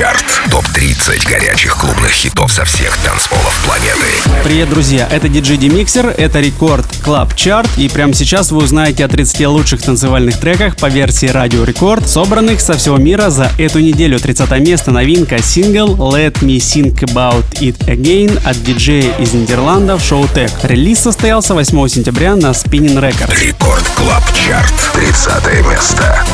Чарт. Топ-30 горячих клубных хитов со всех танцполов планеты. Привет, друзья! Это DJ Demixer, это Record Club Chart, и прямо сейчас вы узнаете о 30 лучших танцевальных треках по версии Радио Рекорд, собранных со всего мира за эту неделю. 30 место новинка сингл Let Me Think About It Again от диджея из Нидерландов Showtek. Релиз состоялся 8 сентября на Spinnin' Records. Record Club Chart. 30 место.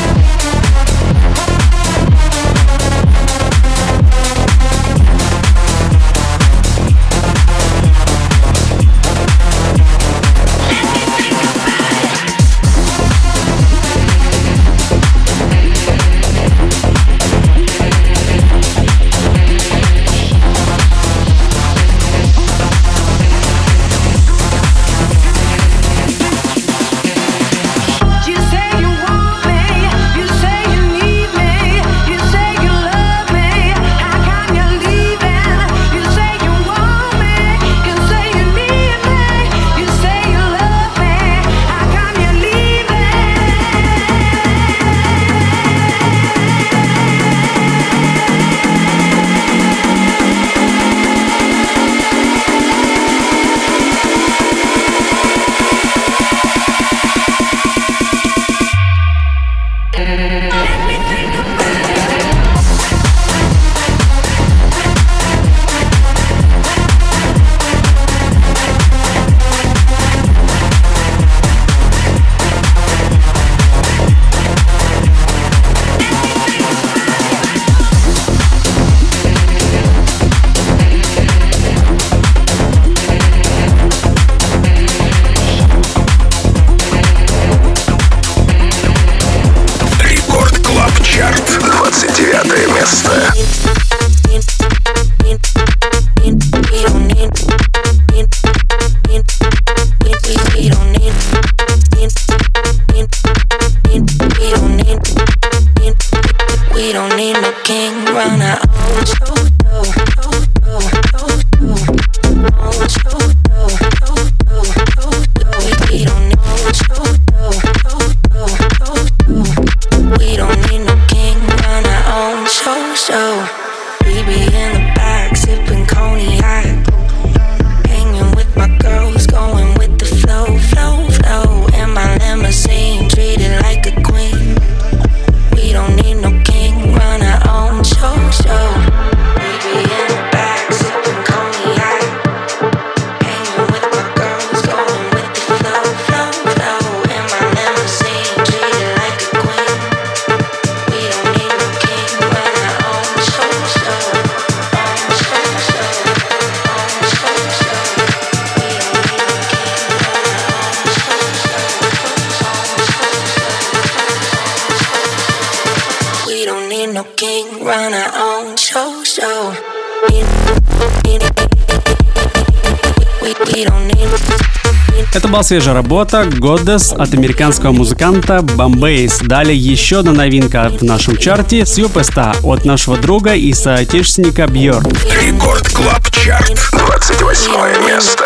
Это была свежая работа Goddess от американского музыканта Бомбейс. Далее еще одна новинка в нашем чарте Сьюпеста от нашего друга и соотечественника Бьор. Record Club Chart. 28 место.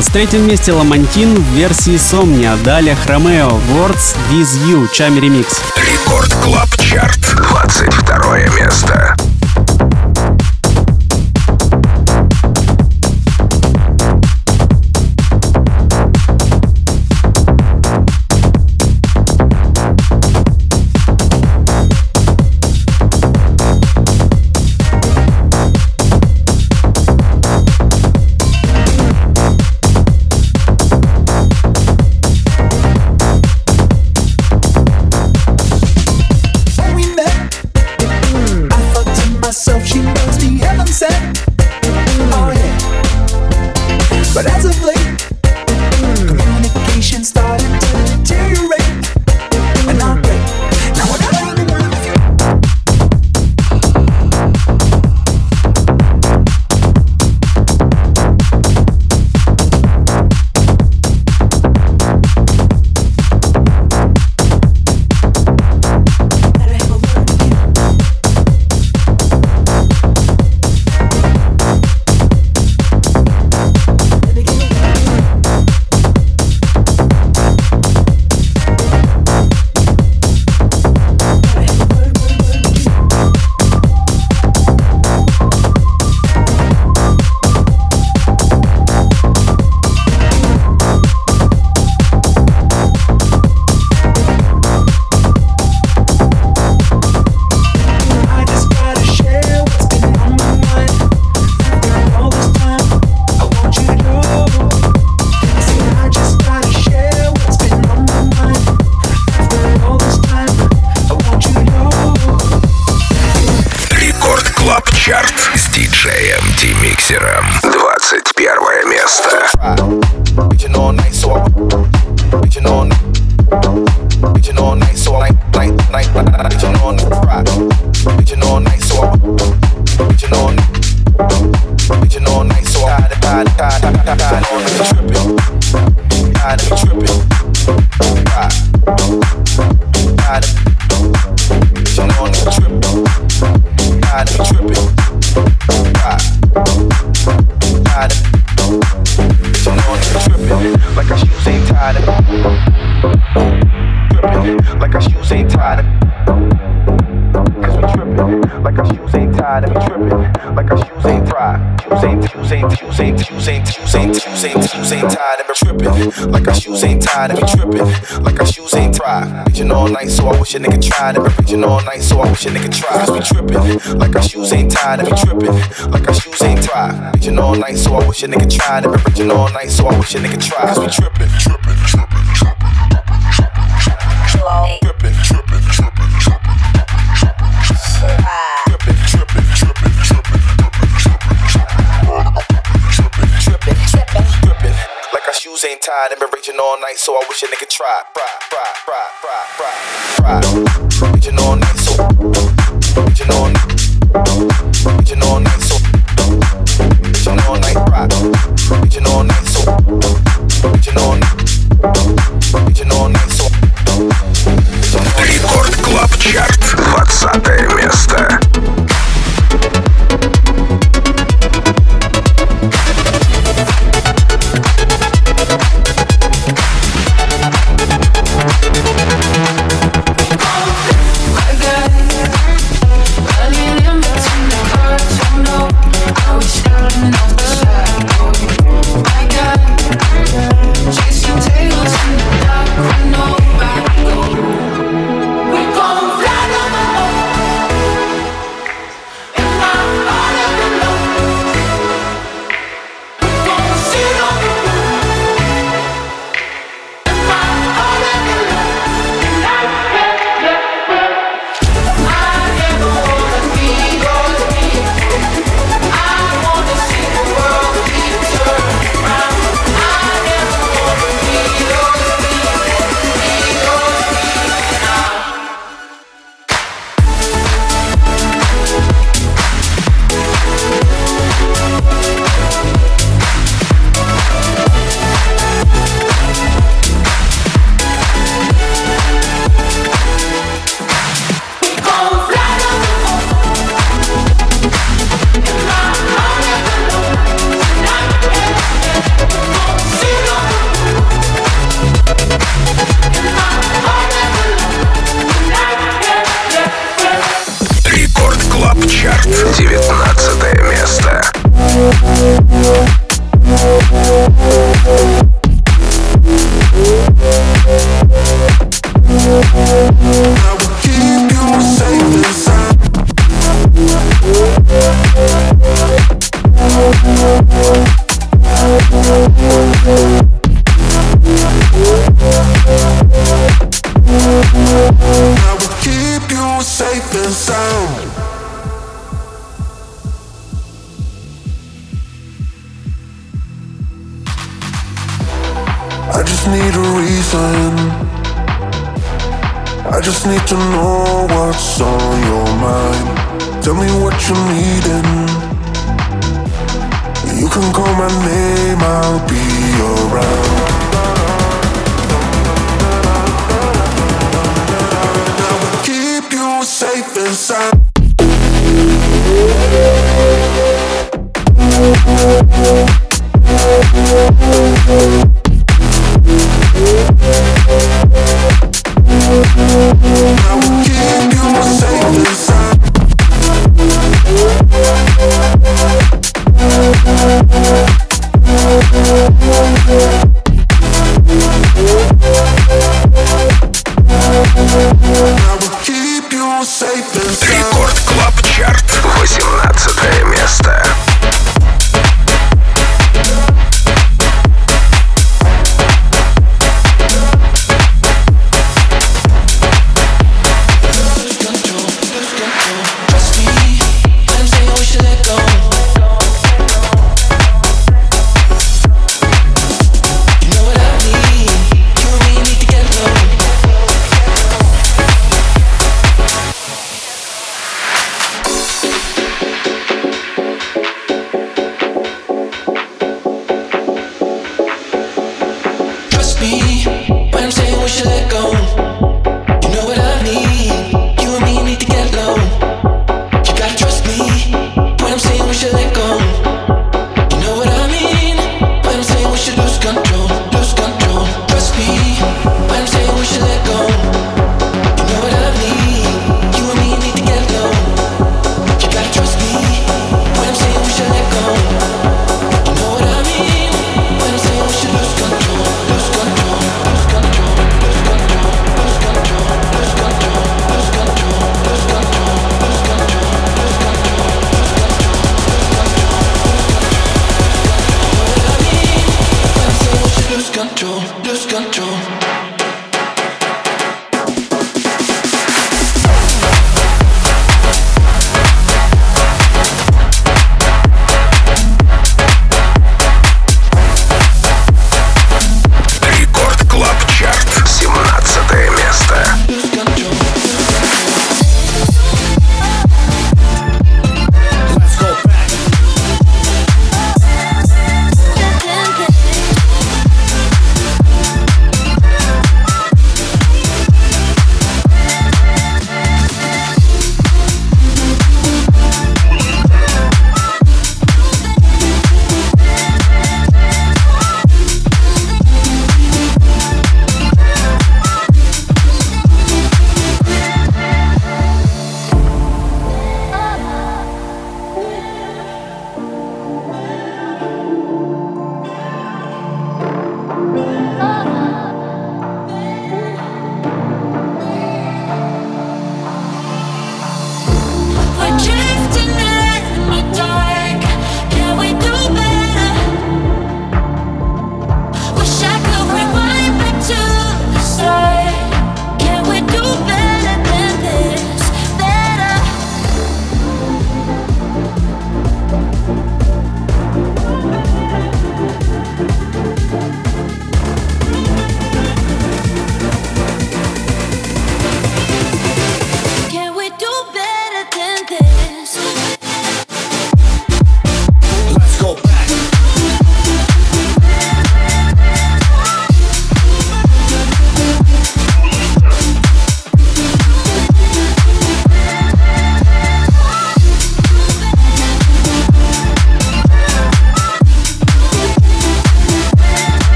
23 месте Ламантин в версии Somnia. Далее Chromeo, Words With You, Tchami ремикс. Record Club Chart, 22 место. shoes ain't tied, and be tripping. Like our shoes ain't tied, and be tripping. Like our shoes ain't tied. Bitchin' all night, so I wish a nigga tried. And be bitchin' all night, so I wish a nigga tried. Cause we trippin'. Like our shoes ain't tied, and be tripping. Like our shoes ain't tied. Bitchin' all night, so I wish a nigga tried. And be bitchin' all night, so I wish a nigga tried. Cause we tripping, tripping, tripping, tripping, tripping, tripping, tripping, tripping. trippin', trippin'. shoes ain't tied and been reaching all night, so I wish a nigga tried. Try, try, try, try, try. Reaching all night, so reaching all night, reaching all night, so reaching all night, rock, reaching all night, so reaching all night, reaching all night, so. Рекорд Клаб Чарт, 20 место.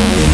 Yeah.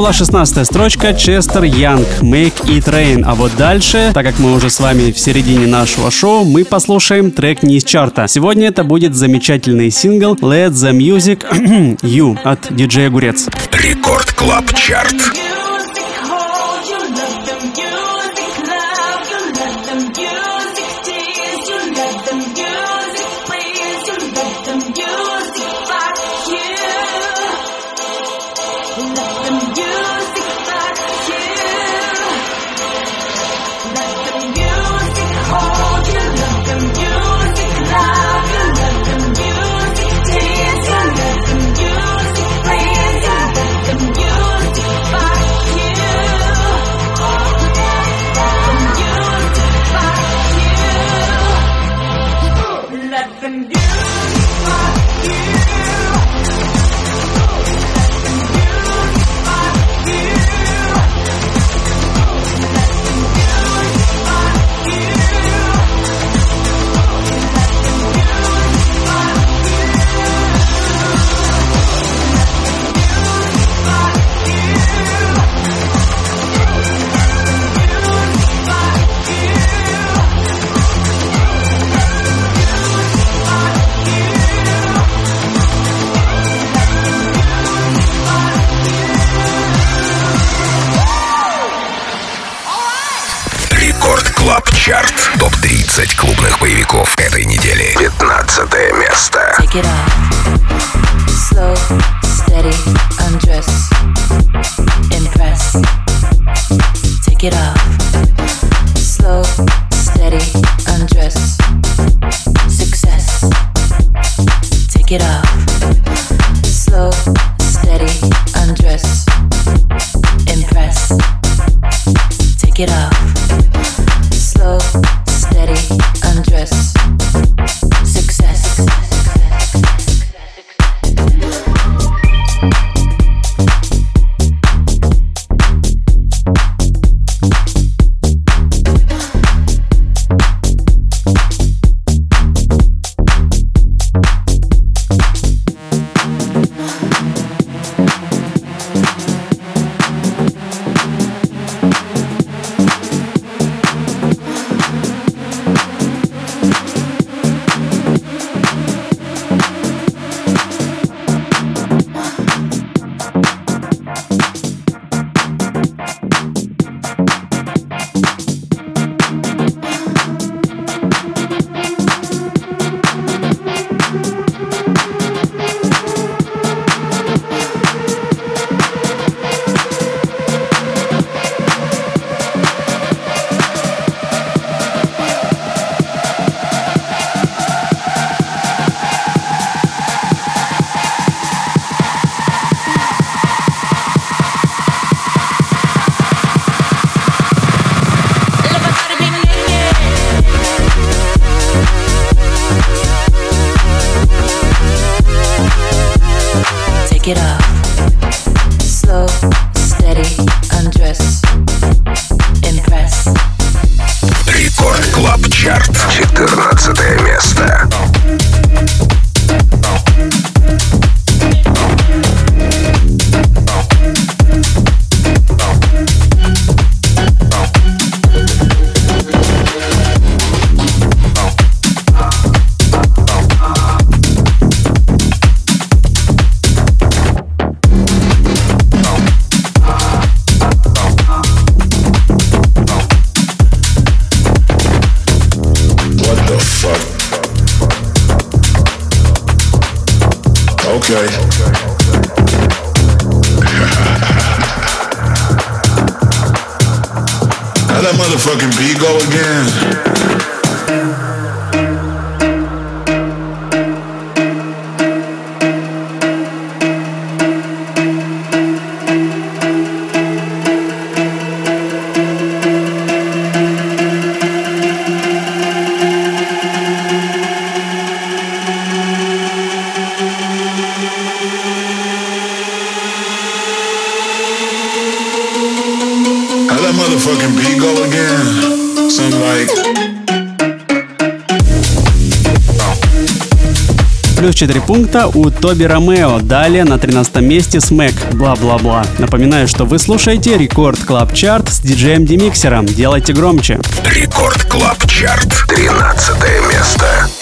Была 16 строчка Chester Young Make It Rain. А вот дальше, так как мы уже с вами в середине нашего шоу, мы послушаем трек не из чарта. Сегодня это будет замечательный сингл Let the Music You от диджея Огурец. Record Club Chart. and Let that motherfucking B go again. 4 пункта у Toby Romeo. Далее на 13 месте Smack. Bla-bla-bla. Напоминаю, что вы слушаете Record Club Chart с диджеем Демиксером. Делайте громче. Record Club Chart. 13 место.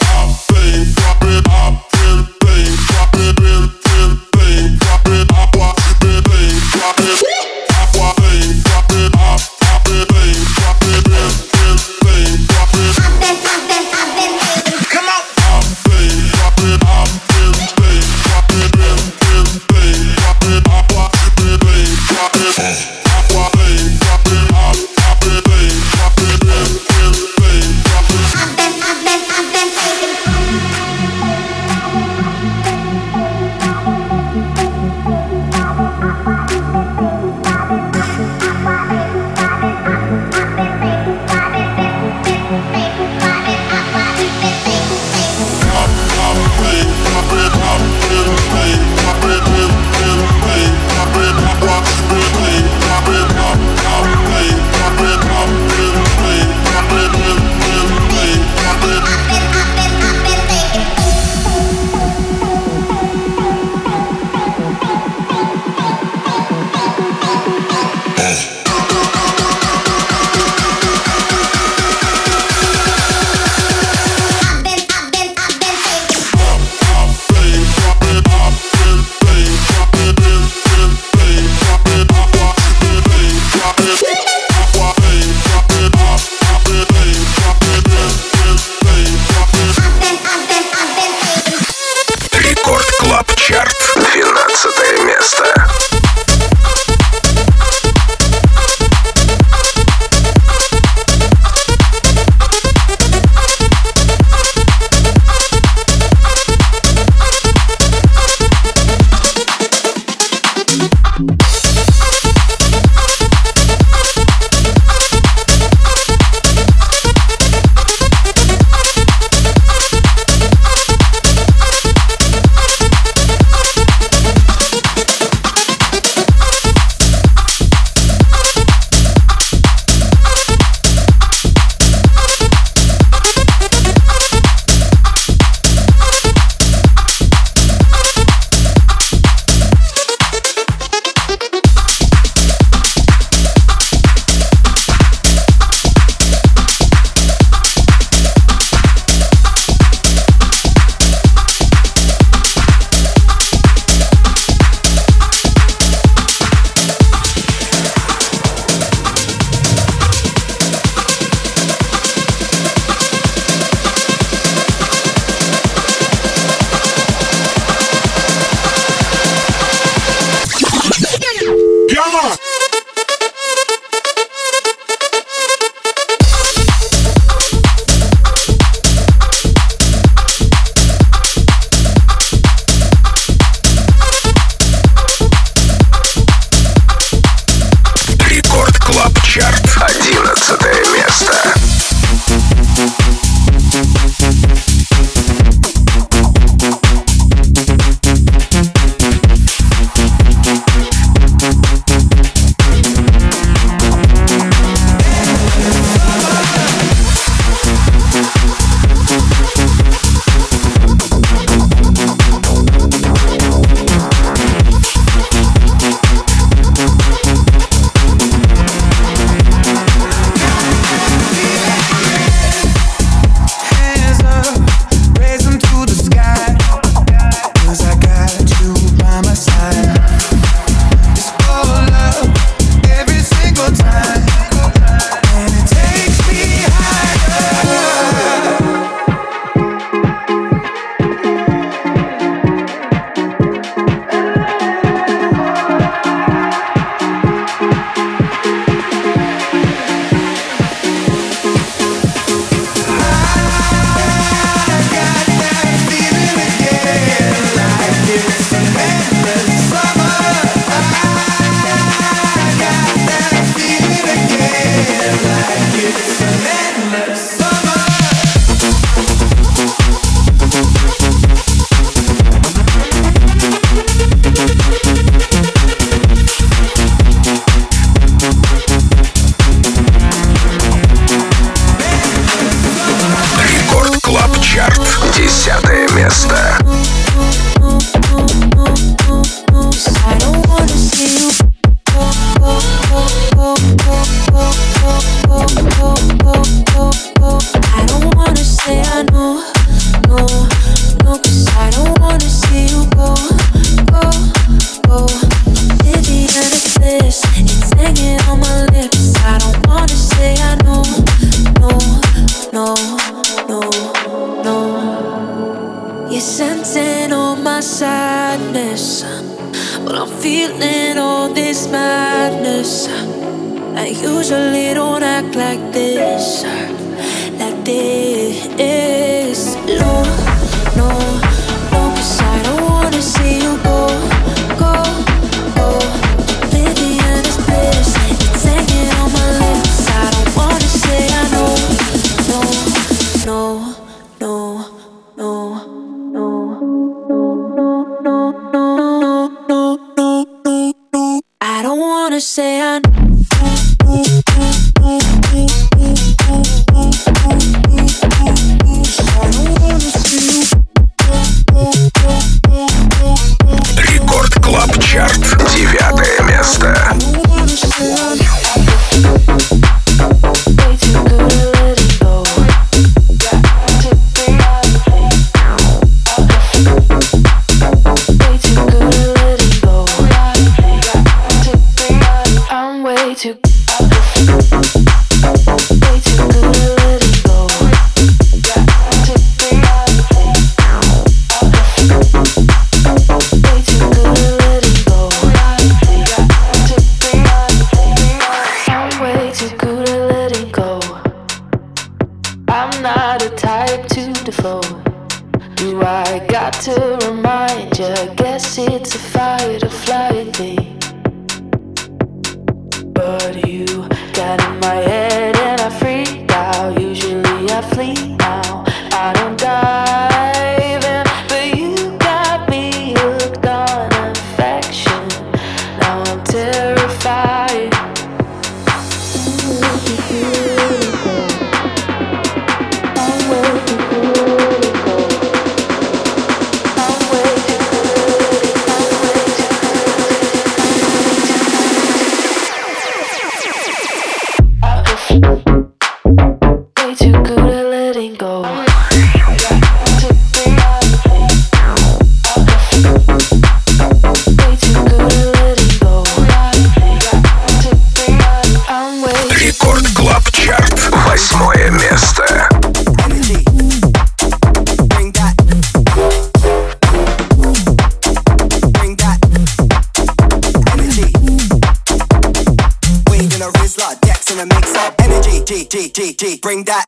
that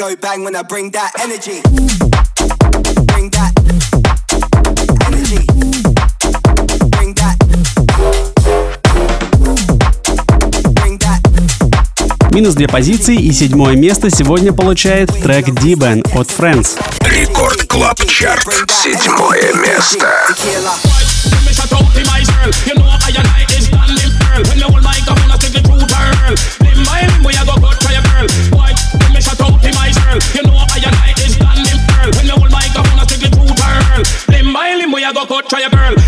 Bring that energy. Bring that. Bring that. Минус две позиции и седьмое место сегодня получает трек D-Ben от Friends. Record Club Chart. Седьмое место. Try a girl.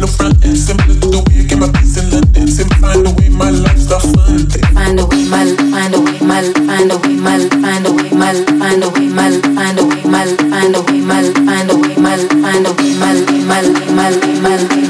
no front end. Simple to the way I get my peace in London. Simple find a way my life's not fun. Find a way my find a way my find a way my find a way my find a way my find a way my find a way my find a way my find a way my my my my my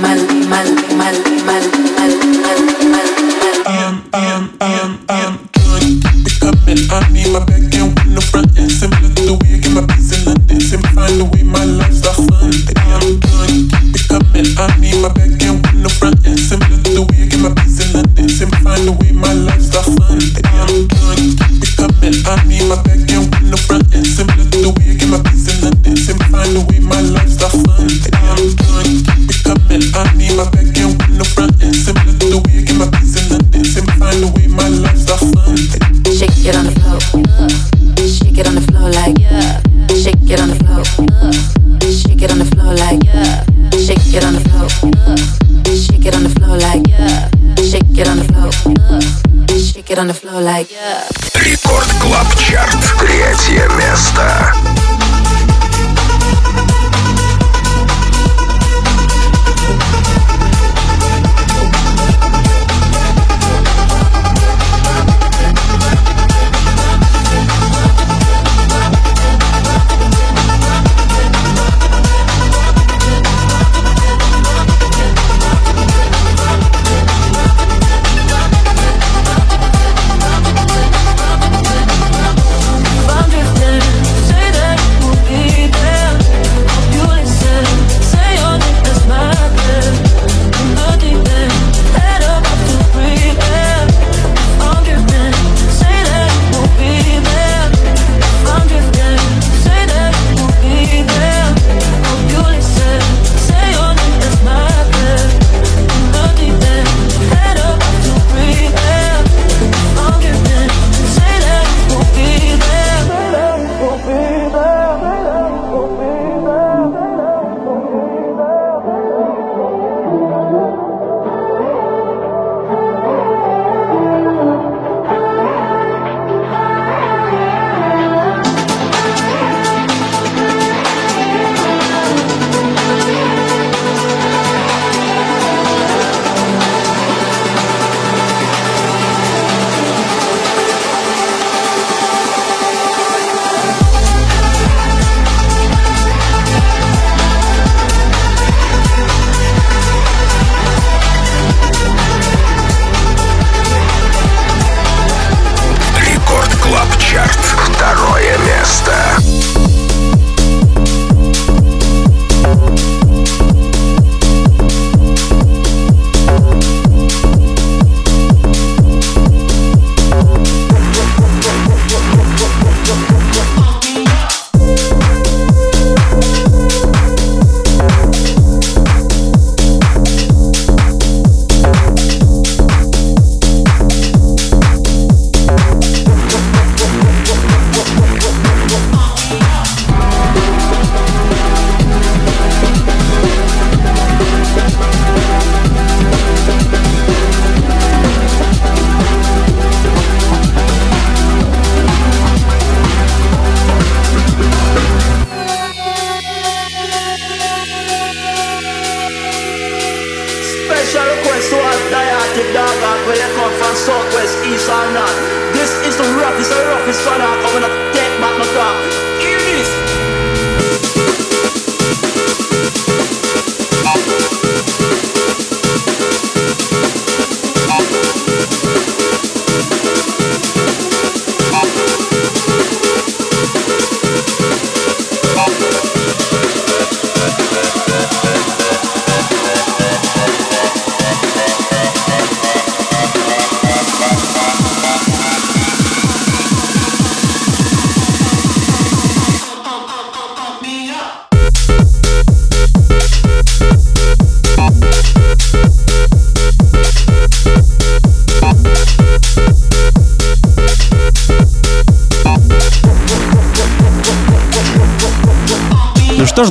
like, yeah.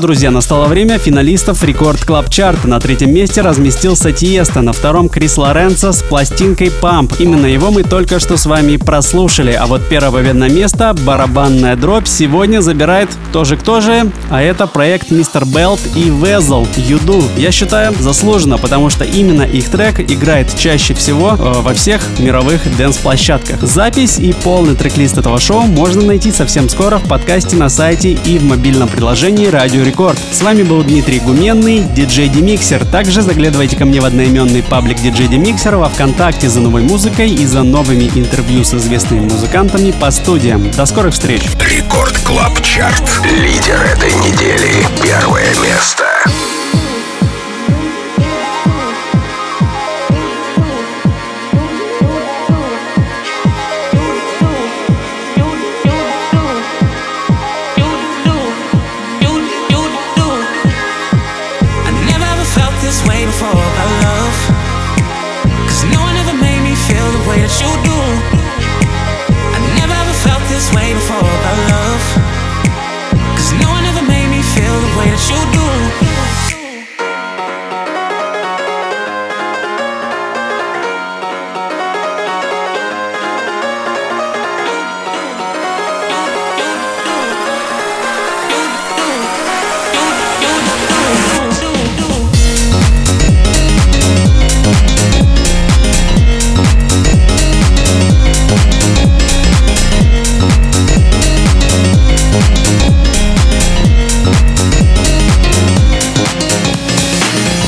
Друзья, настало время финалистов Record Club Chart. На третьем месте разместился Tiësto, на втором Chris Lorenzo с пластинкой Pump. Именно его мы только что с вами прослушали. А вот первое победное место, барабанная дробь, сегодня забирает кто же кто же, а это проект Mister Belt и Wezol You Do. Я считаю, заслуженно, потому что именно их трек играет чаще всего э, во всех мировых дэнс-площадках. Запись и полный трек-лист этого шоу можно найти совсем скоро в подкасте на сайте и в мобильном приложении Радио Рекорд. С вами был Дмитрий Гуменный, диджей Демиксер. Также заглядывайте ко мне в одноименный паблик диджей Демиксер во Вконтакте за новой музыкой и за новыми интервью с известными музыкантами по студиям. До скорых встреч! Record Club Chart. Лидер этой недели. Первое место.